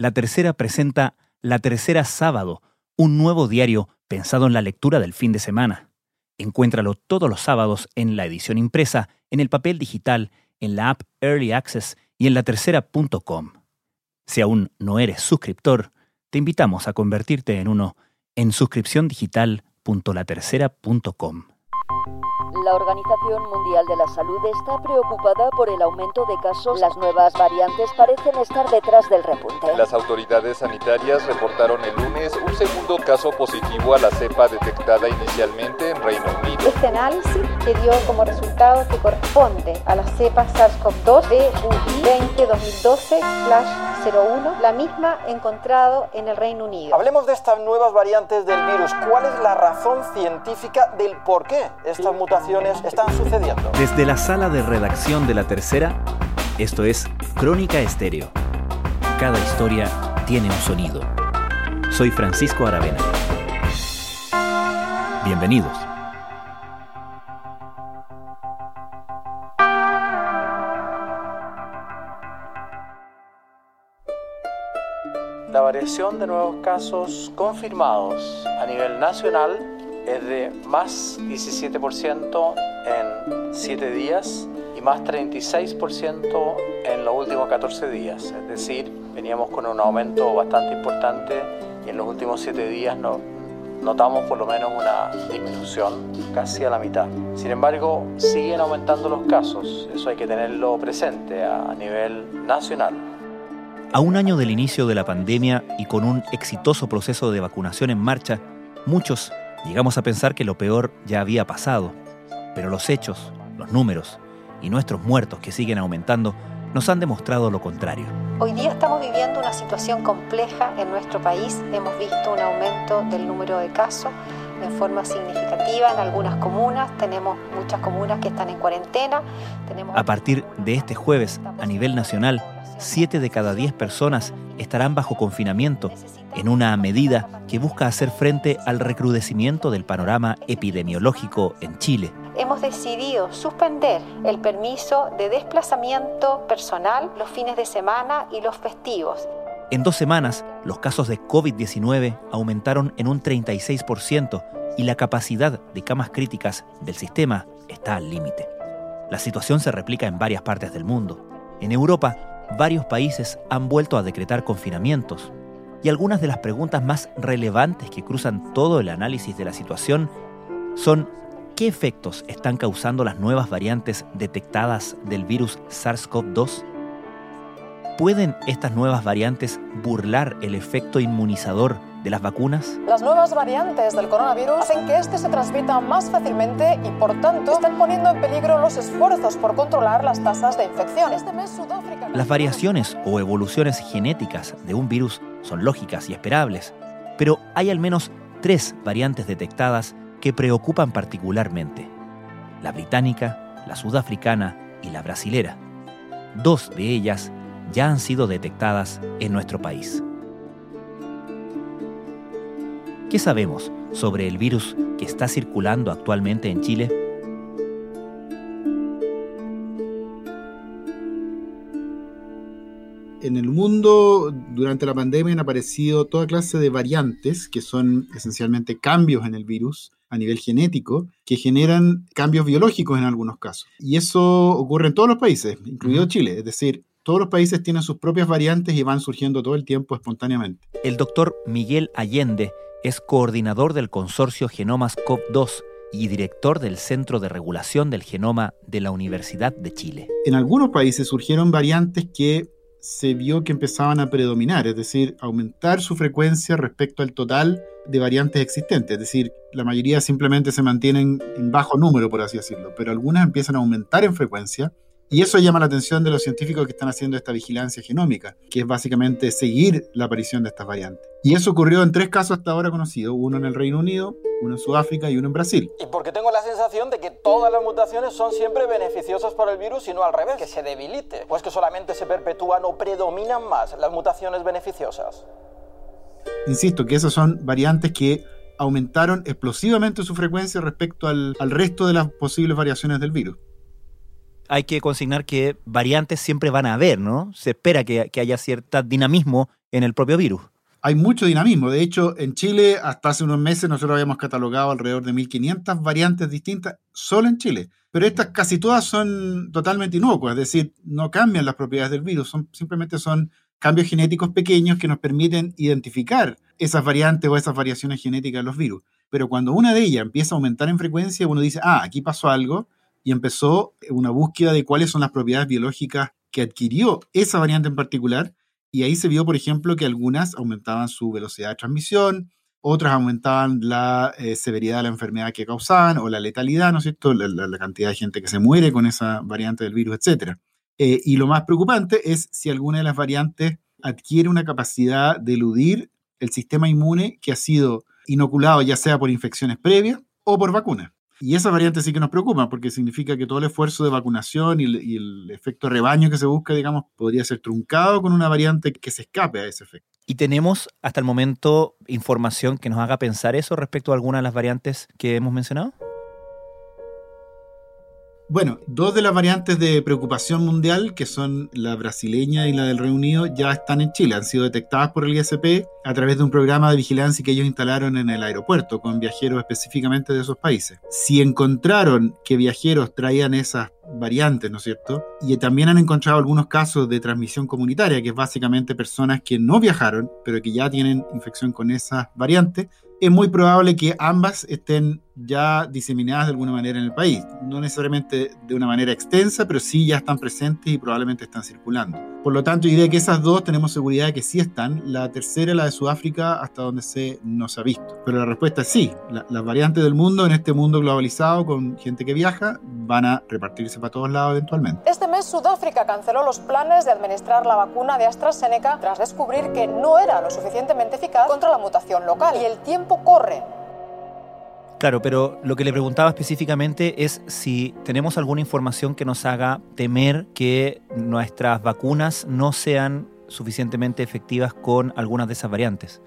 La Tercera presenta La Tercera Sábado, un nuevo diario pensado en la lectura del fin de semana. Encuéntralo todos los sábados en la edición impresa, en el papel digital, en la app Early Access y en latercera.com. Si aún no eres suscriptor, te invitamos a convertirte en uno en suscripciondigital.latercera.com. La Organización Mundial de la Salud está preocupada por el aumento de casos. Las nuevas variantes parecen estar detrás del repunte. Las autoridades sanitarias reportaron el lunes un segundo caso positivo a la cepa detectada inicialmente en Reino Unido. Este análisis que dio como resultado que corresponde a la cepa SARS-CoV-2 de 20-2012-01, la misma encontrado en el Reino Unido. Hablemos de estas nuevas variantes del virus. ¿Cuál es la razón científica del por qué estas mutaciones están sucediendo. Desde la sala de redacción de la tercera, esto es Crónica Estéreo. Cada historia tiene un sonido. Soy Francisco Aravena. Bienvenidos. La variación de nuevos casos confirmados a nivel nacional es de más 17% en 7 días y más 36% en los últimos 14 días. Es decir, veníamos con un aumento bastante importante y en los últimos 7 días no, notamos por lo menos una disminución casi a la mitad. Sin embargo, siguen aumentando los casos, eso hay que tenerlo presente a nivel nacional. A un año del inicio de la pandemia y con un exitoso proceso de vacunación en marcha, muchos Llegamos a pensar que lo peor ya había pasado, pero los hechos, los números y nuestros muertos que siguen aumentando nos han demostrado lo contrario. Hoy día estamos viviendo una situación compleja en nuestro país. Hemos visto un aumento del número de casos en forma significativa en algunas comunas. Tenemos muchas comunas que están en cuarentena. A partir de este jueves, a nivel nacional, 7 de cada 10 personas estarán bajo confinamiento en una medida que busca hacer frente al recrudecimiento del panorama epidemiológico en Chile. Hemos decidido suspender el permiso de desplazamiento personal los fines de semana y los festivos. En dos semanas, los casos de COVID-19 aumentaron en un 36% y la capacidad de camas críticas del sistema está al límite. La situación se replica en varias partes del mundo. En Europa, varios países han vuelto a decretar confinamientos y algunas de las preguntas más relevantes que cruzan todo el análisis de la situación son ¿qué efectos están causando las nuevas variantes detectadas del virus SARS-CoV-2? ¿Pueden estas nuevas variantes burlar el efecto inmunizador de las vacunas? Las nuevas variantes del coronavirus hacen que este se transmita más fácilmente y por tanto están poniendo en peligro los esfuerzos por controlar las tasas de infección. Este mes Sudáfrica... Las variaciones o evoluciones genéticas de un virus son lógicas y esperables, pero hay al menos tres variantes detectadas que preocupan particularmente. La británica, la sudafricana y la brasilera. Dos de ellas ya han sido detectadas en nuestro país. ¿Qué sabemos sobre el virus que está circulando actualmente en Chile? En el mundo, durante la pandemia, han aparecido toda clase de variantes, que son esencialmente cambios en el virus a nivel genético, que generan cambios biológicos en algunos casos. Y eso ocurre en todos los países, incluido Chile. Es decir, todos los países tienen sus propias variantes y van surgiendo todo el tiempo espontáneamente. El doctor Miguel Allende es coordinador del consorcio Genomas COP2 y director del Centro de Regulación del Genoma de la Universidad de Chile. En algunos países surgieron variantes que se vio que empezaban a predominar, es decir, aumentar su frecuencia respecto al total de variantes existentes, es decir, la mayoría simplemente se mantienen en bajo número, por así decirlo, pero algunas empiezan a aumentar en frecuencia y eso llama la atención de los científicos que están haciendo esta vigilancia genómica, que es básicamente seguir la aparición de estas variantes. Y eso ocurrió en tres casos hasta ahora conocidos, uno en el Reino Unido, uno en Sudáfrica y uno en Brasil. Y porque tengo la sensación de que todas las mutaciones son siempre beneficiosas para el virus y no al revés, que se debilite, pues que solamente se perpetúan o predominan más las mutaciones beneficiosas. Insisto que esas son variantes que aumentaron explosivamente su frecuencia respecto al, al resto de las posibles variaciones del virus hay que consignar que variantes siempre van a haber, ¿no? Se espera que, haya cierto dinamismo en el propio virus. Hay mucho dinamismo. De hecho, en Chile, hasta hace unos meses, nosotros habíamos catalogado alrededor de 1.500 variantes distintas solo en Chile. Pero estas casi todas son totalmente inocuas, es decir, no cambian las propiedades del virus, son, simplemente son cambios genéticos pequeños que nos permiten identificar esas variantes o esas variaciones genéticas de los virus. Pero cuando una de ellas empieza a aumentar en frecuencia, uno dice, ah, aquí pasó algo, y empezó una búsqueda de cuáles son las propiedades biológicas que adquirió esa variante en particular, y ahí se vio, por ejemplo, que algunas aumentaban su velocidad de transmisión, otras aumentaban la eh, severidad de la enfermedad que causaban o la letalidad, ¿no es cierto? La, cantidad de gente que se muere con esa variante del virus, etc. Eh, y lo más preocupante es si alguna de las variantes adquiere una capacidad de eludir el sistema inmune que ha sido inoculado ya sea por infecciones previas o por vacunas. Y esa variante sí que nos preocupa porque significa que todo el esfuerzo de vacunación y el, efecto rebaño que se busca, digamos, podría ser truncado con una variante que se escape a ese efecto. ¿Y tenemos hasta el momento información que nos haga pensar eso respecto a alguna de las variantes que hemos mencionado? Bueno, dos de las variantes de preocupación mundial, que son la brasileña y la del Reino Unido, ya están en Chile. Han sido detectadas por el ISP a través de un programa de vigilancia que ellos instalaron en el aeropuerto con viajeros específicamente de esos países. Si encontraron que viajeros traían esas variantes, ¿no es cierto? Y también han encontrado algunos casos de transmisión comunitaria, que es básicamente personas que no viajaron, pero que ya tienen infección con esas variantes, es muy probable que ambas estén ya diseminadas de alguna manera en el país. No necesariamente de una manera extensa, pero sí ya están presentes y probablemente están circulando. Por lo tanto, diría que esas dos tenemos seguridad de que sí están. La tercera, la de Sudáfrica, hasta donde se, no se ha visto. Pero la respuesta es sí. las variantes del mundo, en este mundo globalizado, con gente que viaja, van a repartirse para todos lados eventualmente. Este mes Sudáfrica canceló los planes de administrar la vacuna de AstraZeneca tras descubrir que no era lo suficientemente eficaz contra la mutación local. Y el tiempo corre. Claro, pero lo que le preguntaba específicamente es si tenemos alguna información que nos haga temer que nuestras vacunas no sean suficientemente efectivas con algunas de esas variantes.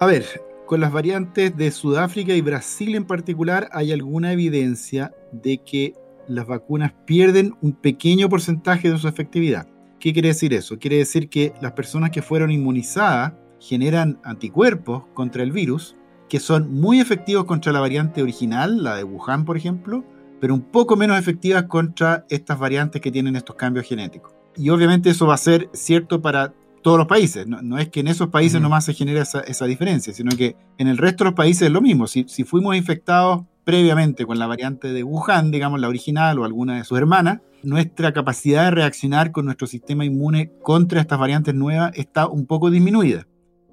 A ver, con las variantes de Sudáfrica y Brasil en particular hay alguna evidencia de que las vacunas pierden un pequeño porcentaje de su efectividad. ¿Qué quiere decir eso? Quiere decir que las personas que fueron inmunizadas generan anticuerpos contra el virus que son muy efectivos contra la variante original, la de Wuhan, por ejemplo, pero un poco menos efectivas contra estas variantes que tienen estos cambios genéticos. Y obviamente eso va a ser cierto para todos los países. No, es que en esos países nomás se genere esa, diferencia, sino que en el resto de los países es lo mismo. Si, si fuimos infectados previamente con la variante de Wuhan, digamos la original o alguna de sus hermanas, nuestra capacidad de reaccionar con nuestro sistema inmune contra estas variantes nuevas está un poco disminuida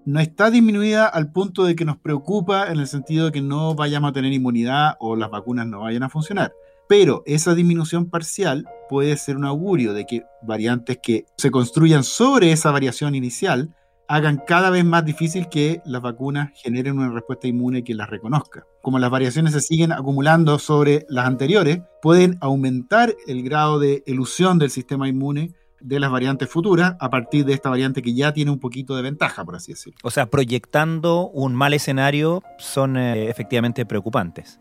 no está disminuida al punto de que nos preocupa en el sentido de que no vayamos a tener inmunidad o las vacunas no vayan a funcionar. Pero esa disminución parcial puede ser un augurio de que variantes que se construyan sobre esa variación inicial hagan cada vez más difícil que las vacunas generen una respuesta inmune que las reconozca. Como las variaciones se siguen acumulando sobre las anteriores, pueden aumentar el grado de elusión del sistema inmune de las variantes futuras a partir de esta variante que ya tiene un poquito de ventaja, por así decirlo. O sea, proyectando un mal escenario son eh, efectivamente preocupantes.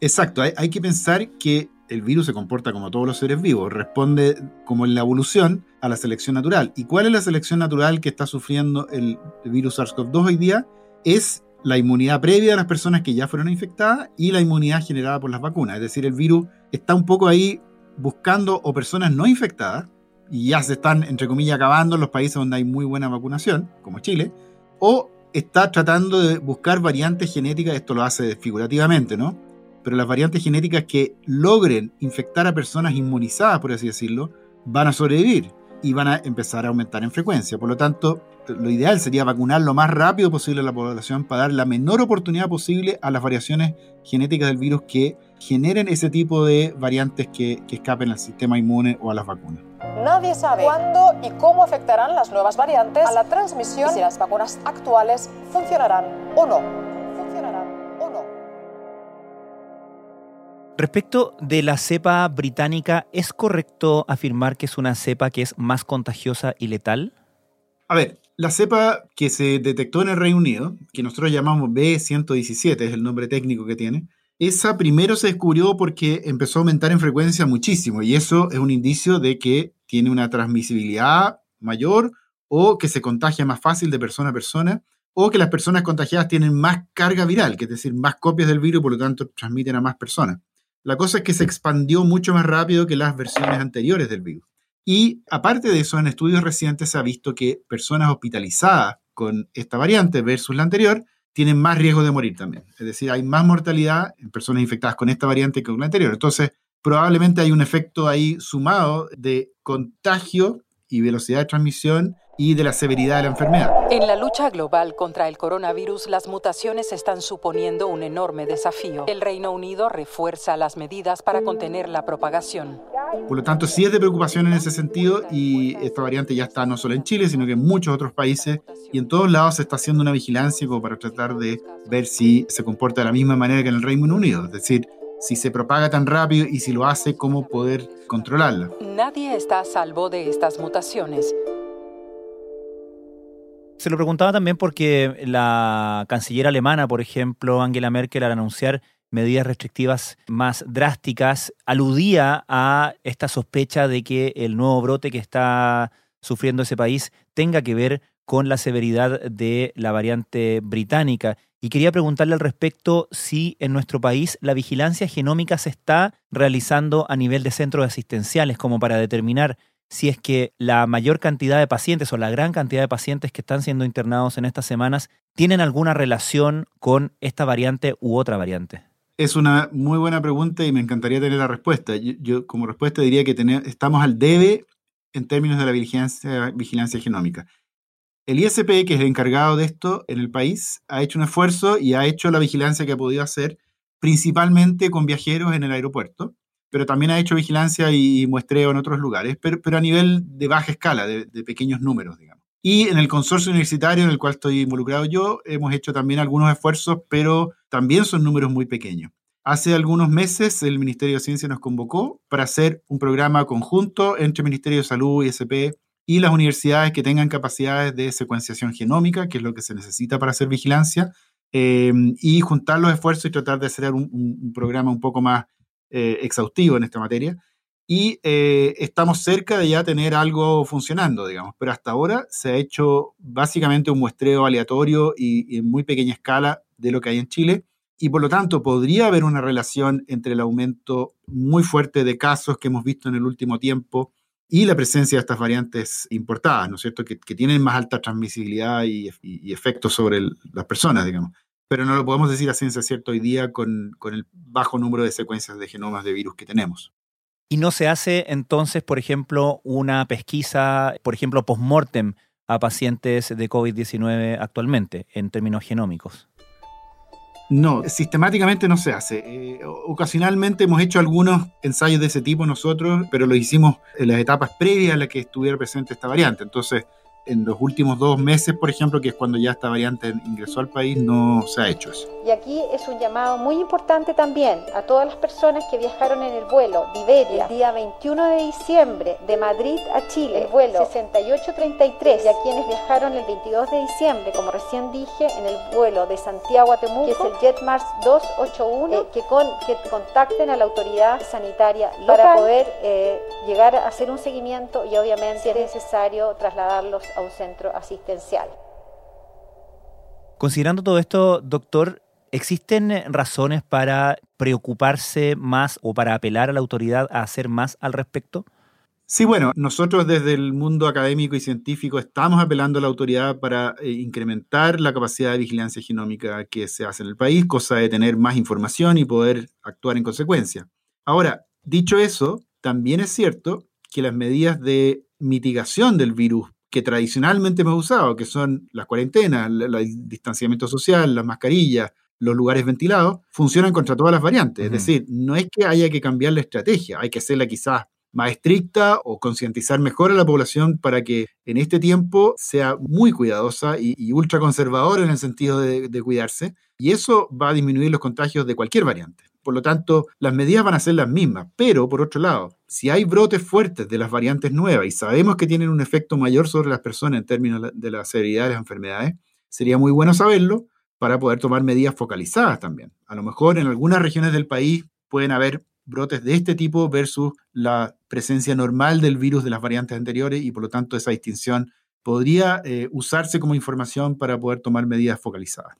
Exacto, hay, que pensar que el virus se comporta como todos los seres vivos, responde como en la evolución a la selección natural. ¿Y cuál es la selección natural que está sufriendo el, el virus SARS-CoV-2 hoy día? Es la inmunidad previa de las personas que ya fueron infectadas y la inmunidad generada por las vacunas. Es decir, el virus está un poco ahí buscando o personas no infectadas y ya se están, entre comillas, acabando en los países donde hay muy buena vacunación, como Chile, o está tratando de buscar variantes genéticas, esto lo hace figurativamente, ¿no? Pero las variantes genéticas que logren infectar a personas inmunizadas, por así decirlo, van a sobrevivir y van a empezar a aumentar en frecuencia. Por lo tanto, lo ideal sería vacunar lo más rápido posible a la población para dar la menor oportunidad posible a las variaciones genéticas del virus que generen ese tipo de variantes que, que escapen al sistema inmune o a las vacunas. Nadie sabe cuándo y cómo afectarán las nuevas variantes a la transmisión y si las vacunas actuales funcionarán o no. Funcionarán o no. Respecto de la cepa británica, ¿es correcto afirmar que es una cepa que es más contagiosa y letal? A ver, la cepa que se detectó en el Reino Unido, que nosotros llamamos B117, es el nombre técnico que tiene, esa primero se descubrió porque empezó a aumentar en frecuencia muchísimo y eso es un indicio de que tiene una transmisibilidad mayor o que se contagia más fácil de persona a persona, o que las personas contagiadas tienen más carga viral, que es decir, más copias del virus, por lo tanto transmiten a más personas. La cosa es que se expandió mucho más rápido que las versiones anteriores del virus. Y aparte de eso, en estudios recientes se ha visto que personas hospitalizadas con esta variante versus la anterior tienen más riesgo de morir también. Es decir, hay más mortalidad en personas infectadas con esta variante que con la anterior. Entonces, probablemente hay un efecto ahí sumado de contagio y velocidad de transmisión y de la severidad de la enfermedad. En la lucha global contra el coronavirus, las mutaciones están suponiendo un enorme desafío. El Reino Unido refuerza las medidas para contener la propagación. Por lo tanto, sí es de preocupación en ese sentido y esta variante ya está no solo en Chile, sino que en muchos otros países y en todos lados se está haciendo una vigilancia como para tratar de ver si se comporta de la misma manera que en el Reino Unido. Es decir, si se propaga tan rápido y si lo hace, cómo poder controlarla. Nadie está a salvo de estas mutaciones. Se lo preguntaba también porque la canciller alemana, por ejemplo, Angela Merkel, al anunciar medidas restrictivas más drásticas, aludía a esta sospecha de que el nuevo brote que está sufriendo ese país tenga que ver con la severidad de la variante británica. Y quería preguntarle al respecto si en nuestro país la vigilancia genómica se está realizando a nivel de centros asistenciales, como para determinar si es que la mayor cantidad de pacientes o la gran cantidad de pacientes que están siendo internados en estas semanas tienen alguna relación con esta variante u otra variante. Es una muy buena pregunta y me encantaría tener la respuesta. Yo, como respuesta diría que estamos al debe en términos de la vigilancia genómica. El ISP, que es el encargado de esto en el país, ha hecho un esfuerzo y ha hecho la vigilancia que ha podido hacer, principalmente con viajeros en el aeropuerto pero también ha hecho vigilancia y muestreo en otros lugares, pero, pero a nivel de baja escala, de, pequeños números, digamos. Y en el consorcio universitario en el cual estoy involucrado yo, hemos hecho también algunos esfuerzos, pero también son números muy pequeños. Hace algunos meses el Ministerio de Ciencia nos convocó para hacer un programa conjunto entre Ministerio de Salud, ISP y las universidades que tengan capacidades de secuenciación genómica, que es lo que se necesita para hacer vigilancia, eh, y juntar los esfuerzos y tratar de hacer un, un programa un poco más eh, exhaustivo en esta materia. Y eh, estamos cerca de ya tener algo funcionando, digamos, pero hasta ahora se ha hecho básicamente un muestreo aleatorio y, en muy pequeña escala de lo que hay en Chile y por lo tanto podría haber una relación entre el aumento muy fuerte de casos que hemos visto en el último tiempo y la presencia de estas variantes importadas, ¿no es cierto?, que, tienen más alta transmisibilidad y, efectos sobre las personas, digamos pero no lo podemos decir a ciencia cierta hoy día con, el bajo número de secuencias de genomas de virus que tenemos. ¿Y no se hace entonces, por ejemplo, una pesquisa, por ejemplo, post-mortem a pacientes de COVID-19 actualmente en términos genómicos? No, sistemáticamente no se hace. Eh, ocasionalmente hemos hecho algunos ensayos de ese tipo nosotros, pero lo hicimos en las etapas previas a las que estuviera presente esta variante. Entonces, en los últimos dos meses, por ejemplo, que es cuando ya esta variante ingresó al país, no se ha hecho eso. Y aquí es un llamado muy importante también a todas las personas que viajaron en el vuelo de Iberia el día 21 de diciembre de Madrid a Chile, el vuelo 6833, y a quienes viajaron el 22 de diciembre, como recién dije, en el vuelo de Santiago a Temuco, que es el JetMars 281, eh, que, con, que contacten a la autoridad sanitaria para poder eh, llegar a hacer un seguimiento y obviamente si es necesario trasladarlos a un centro asistencial. Considerando todo esto, doctor, ¿existen razones para preocuparse más o para apelar a la autoridad a hacer más al respecto? Sí, bueno, nosotros desde el mundo académico y científico estamos apelando a la autoridad para eh, incrementar la capacidad de vigilancia genómica que se hace en el país, cosa de tener más información y poder actuar en consecuencia. Ahora, dicho eso, también es cierto que las medidas de mitigación del virus que tradicionalmente hemos usado, que son las cuarentenas, el distanciamiento social, las mascarillas, los lugares ventilados, funcionan contra todas las variantes. Es decir, no es que haya que cambiar la estrategia, hay que hacerla quizás más estricta o concientizar mejor a la población para que en este tiempo sea muy cuidadosa y, ultra conservadora en el sentido de cuidarse. Y eso va a disminuir los contagios de cualquier variante. Por lo tanto, las medidas van a ser las mismas. Pero, por otro lado, si hay brotes fuertes de las variantes nuevas y sabemos que tienen un efecto mayor sobre las personas en términos de la severidad de las enfermedades, sería muy bueno saberlo para poder tomar medidas focalizadas también. A lo mejor en algunas regiones del país pueden haber brotes de este tipo versus la presencia normal del virus de las variantes anteriores y por lo tanto esa distinción podría eh, usarse como información para poder tomar medidas focalizadas.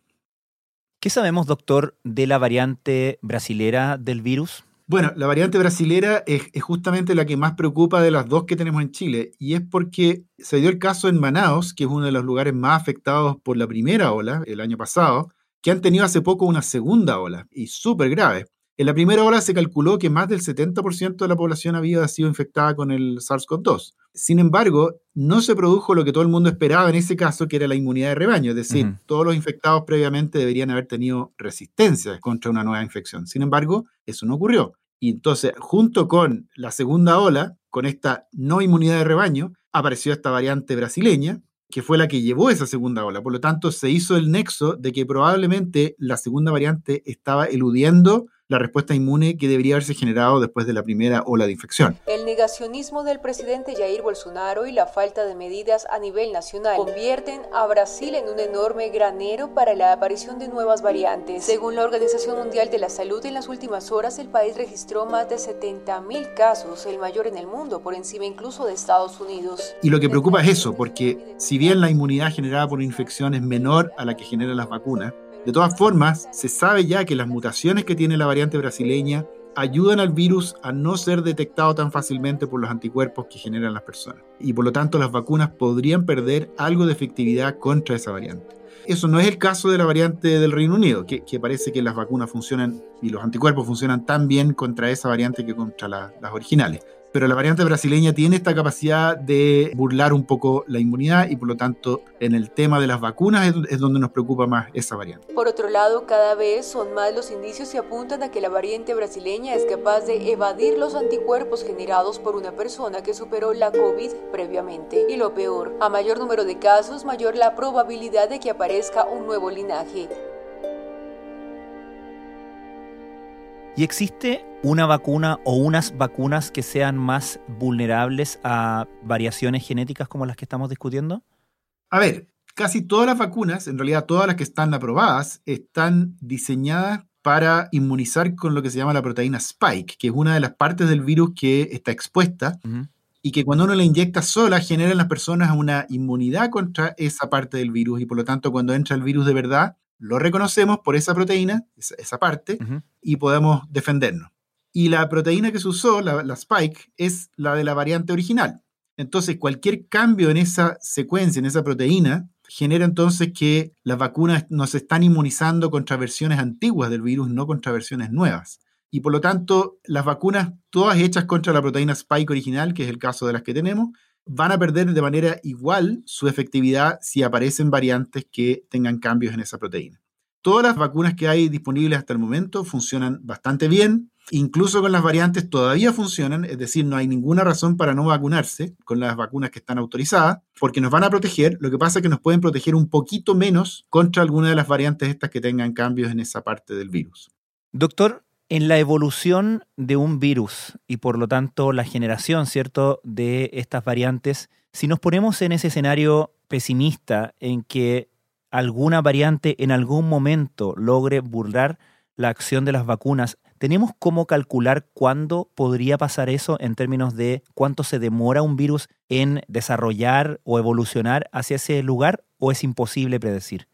¿Qué sabemos, doctor, de la variante brasilera del virus? Bueno, la variante brasilera es, justamente la que más preocupa de las dos que tenemos en Chile, y es porque se dio el caso en Manaus, que es uno de los lugares más afectados por la primera ola el año pasado, que han tenido hace poco una segunda ola, y súper grave. En la primera ola se calculó que más del 70% de la población había sido infectada con el SARS-CoV-2. Sin embargo, no se produjo lo que todo el mundo esperaba en ese caso, que era la inmunidad de rebaño, es decir, todos los infectados previamente deberían haber tenido resistencia contra una nueva infección. Sin embargo, eso no ocurrió. Y entonces, junto con la segunda ola, con esta no inmunidad de rebaño, apareció esta variante brasileña, que fue la que llevó esa segunda ola. Por lo tanto, se hizo el nexo de que probablemente la segunda variante estaba eludiendo la respuesta inmune que debería haberse generado después de la primera ola de infección. El negacionismo del presidente Jair Bolsonaro y la falta de medidas a nivel nacional convierten a Brasil en un enorme granero para la aparición de nuevas variantes. Según la Organización Mundial de la Salud, en las últimas horas el país registró más de 70.000 casos, el mayor en el mundo, por encima incluso de Estados Unidos. Y lo que preocupa es eso, porque si bien la inmunidad generada por infección es menor a la que generan las vacunas, de todas formas, se sabe ya que las mutaciones que tiene la variante brasileña ayudan al virus a no ser detectado tan fácilmente por los anticuerpos que generan las personas. Y por lo tanto las vacunas podrían perder algo de efectividad contra esa variante. Eso no es el caso de la variante del Reino Unido, que, parece que las vacunas funcionan y los anticuerpos funcionan tan bien contra esa variante que contra las originales pero la variante brasileña tiene esta capacidad de burlar un poco la inmunidad y por lo tanto en el tema de las vacunas es, donde nos preocupa más esa variante. Por otro lado, cada vez son más los indicios que apuntan a que la variante brasileña es capaz de evadir los anticuerpos generados por una persona que superó la COVID previamente. Y lo peor, a mayor número de casos, mayor la probabilidad de que aparezca un nuevo linaje. ¿Y existe una vacuna o unas vacunas que sean más vulnerables a variaciones genéticas como las que estamos discutiendo? A ver, casi todas las vacunas, en realidad todas las que están aprobadas, están diseñadas para inmunizar con lo que se llama la proteína Spike, que es una de las partes del virus que está expuesta y que cuando uno la inyecta sola genera en las personas una inmunidad contra esa parte del virus y por lo tanto cuando entra el virus de verdad lo reconocemos por esa proteína, esa, parte, y podemos defendernos. Y la proteína que se usó, la, spike, es la de la variante original. Entonces, cualquier cambio en esa secuencia, en esa proteína, genera entonces que las vacunas nos están inmunizando contra versiones antiguas del virus, no contra versiones nuevas. Y por lo tanto, las vacunas, todas hechas contra la proteína spike original, que es el caso de las que tenemos, van a perder de manera igual su efectividad si aparecen variantes que tengan cambios en esa proteína. Todas las vacunas que hay disponibles hasta el momento funcionan bastante bien, incluso con las variantes todavía funcionan, es decir, no hay ninguna razón para no vacunarse con las vacunas que están autorizadas, porque nos van a proteger, lo que pasa es que nos pueden proteger un poquito menos contra alguna de las variantes estas que tengan cambios en esa parte del virus. Doctor, en la evolución de un virus y por lo tanto la generación, ¿cierto?, de estas variantes, si nos ponemos en ese escenario pesimista en que alguna variante en algún momento logre burlar la acción de las vacunas, ¿tenemos cómo calcular cuándo podría pasar eso en términos de cuánto se demora un virus en desarrollar o evolucionar hacia ese lugar o es imposible predecir?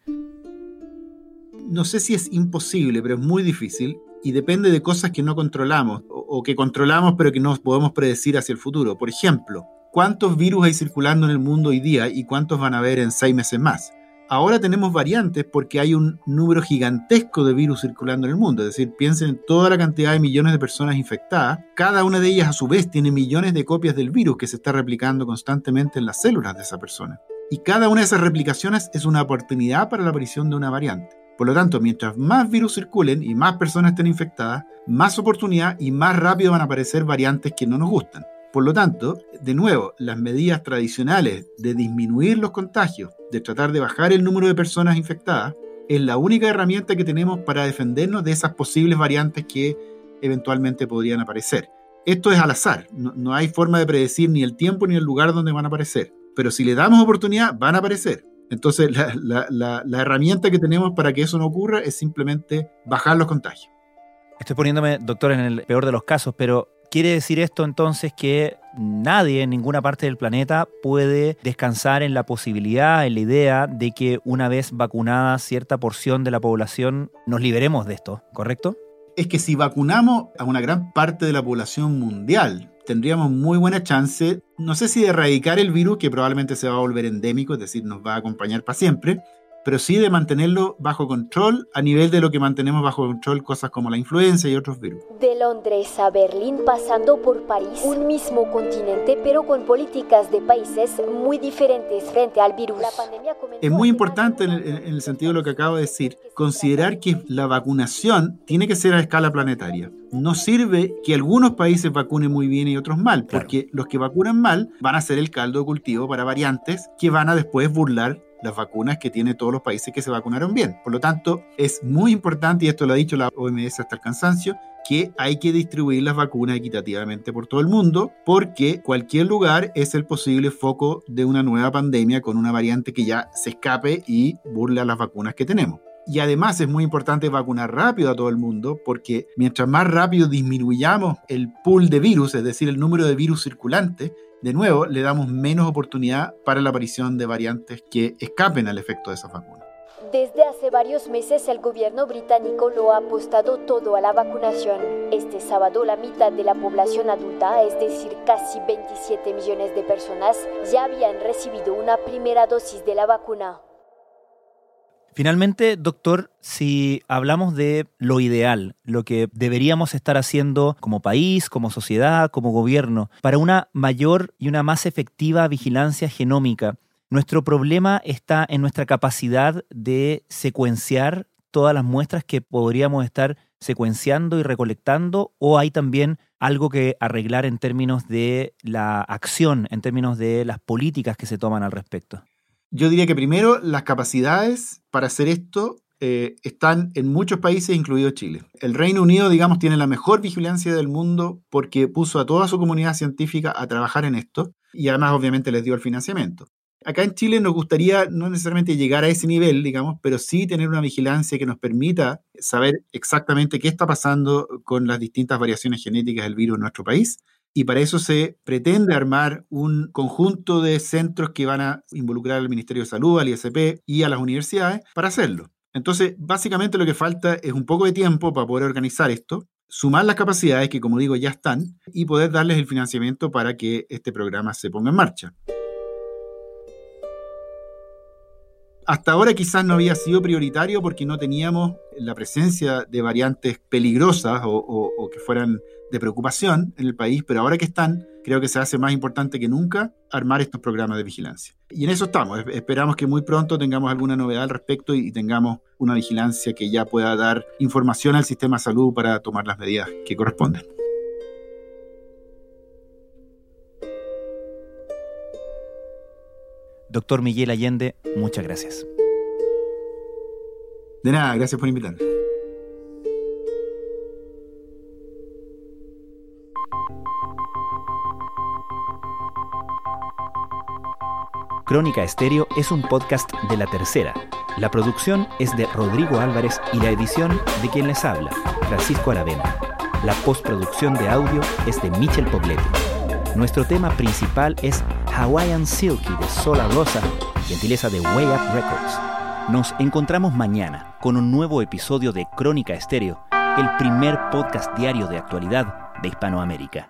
No sé si es imposible, pero es muy difícil y depende de cosas que no controlamos o, que controlamos pero que no podemos predecir hacia el futuro. Por ejemplo, ¿cuántos virus hay circulando en el mundo hoy día y cuántos van a haber en seis meses más? Ahora tenemos variantes porque hay un número gigantesco de virus circulando en el mundo. Es decir, piensen en toda la cantidad de millones de personas infectadas. Cada una de ellas a su vez tiene millones de copias del virus que se está replicando constantemente en las células de esa persona. Y cada una de esas replicaciones es una oportunidad para la aparición de una variante. Por lo tanto, mientras más virus circulen y más personas estén infectadas, más oportunidad y más rápido van a aparecer variantes que no nos gustan. Por lo tanto, de nuevo, las medidas tradicionales de disminuir los contagios, de tratar de bajar el número de personas infectadas, es la única herramienta que tenemos para defendernos de esas posibles variantes que eventualmente podrían aparecer. Esto es al azar, no, no hay forma de predecir ni el tiempo ni el lugar donde van a aparecer, pero si le damos oportunidad, van a aparecer. Entonces, la, herramienta que tenemos para que eso no ocurra es simplemente bajar los contagios. Estoy poniéndome, doctor, en el peor de los casos, pero Quiere decir esto entonces que nadie en ninguna parte del planeta puede descansar en la posibilidad, en la idea de que una vez vacunada cierta porción de la población nos liberemos de esto, ¿correcto? Es que si vacunamos a una gran parte de la población mundial, tendríamos muy buena chance, no sé si de erradicar el virus, que probablemente se va a volver endémico, es decir, nos va a acompañar para siempre, pero sí de mantenerlo bajo control a nivel de lo que mantenemos bajo control cosas como la influenza y otros virus. De Londres a Berlín pasando por París, un mismo continente pero con políticas de países muy diferentes frente al virus. es muy importante en el, sentido de lo que acabo de decir, considerar que la vacunación tiene que ser a escala planetaria. No sirve que algunos países vacunen muy bien y otros mal, porque los que vacunan mal van a ser el caldo de cultivo para variantes que van a después burlar las vacunas que tiene todos los países que se vacunaron bien. Por lo tanto, es muy importante, y esto lo ha dicho la OMS hasta el cansancio, que hay que distribuir las vacunas equitativamente por todo el mundo, porque cualquier lugar es el posible foco de una nueva pandemia con una variante que ya se escape y burle a las vacunas que tenemos. Y además es muy importante vacunar rápido a todo el mundo porque mientras más rápido disminuyamos el pool de virus, es decir, el número de virus circulantes, de nuevo le damos menos oportunidad para la aparición de variantes que escapen al efecto de esa vacuna. Desde hace varios meses el gobierno británico lo ha apostado todo a la vacunación. Este sábado la mitad de la población adulta, es decir, casi 27 millones de personas, ya habían recibido una primera dosis de la vacuna. Finalmente, doctor, si hablamos de lo ideal, lo que deberíamos estar haciendo como país, como sociedad, como gobierno, para una mayor y una más efectiva vigilancia genómica, nuestro problema está en nuestra capacidad de secuenciar todas las muestras que podríamos estar secuenciando y recolectando o hay también algo que arreglar en términos de la acción, en términos de las políticas que se toman al respecto? Yo diría que primero las capacidades para hacer esto eh, están en muchos países, incluido Chile. El Reino Unido, digamos, tiene la mejor vigilancia del mundo porque puso a toda su comunidad científica a trabajar en esto y además obviamente les dio el financiamiento. Acá en Chile nos gustaría no necesariamente llegar a ese nivel, digamos, pero sí tener una vigilancia que nos permita saber exactamente qué está pasando con las distintas variaciones genéticas del virus en nuestro país y para eso se pretende armar un conjunto de centros que van a involucrar al Ministerio de Salud, al ISP y a las universidades para hacerlo. Entonces, básicamente lo que falta es un poco de tiempo para poder organizar esto, sumar las capacidades que, como digo, ya están y poder darles el financiamiento para que este programa se ponga en marcha. Hasta ahora quizás no había sido prioritario porque no teníamos la presencia de variantes peligrosas o, que fueran de preocupación en el país, pero ahora que están, creo que se hace más importante que nunca armar estos programas de vigilancia. Y en eso estamos. Esperamos que muy pronto tengamos alguna novedad al respecto y tengamos una vigilancia que ya pueda dar información al sistema de salud para tomar las medidas que corresponden. Doctor Miguel Allende, muchas gracias. De nada, gracias por invitarme. Crónica Estéreo es un podcast de La Tercera. La producción es de Rodrigo Álvarez y la edición de quien les habla, Francisco Aravena. La postproducción de audio es de Michel Pobletti. Nuestro tema principal es Hawaiian Silky de Sola Rosa, gentileza de Way Up Records. Nos encontramos mañana con un nuevo episodio de Crónica Estéreo, el primer podcast diario de actualidad de Hispanoamérica.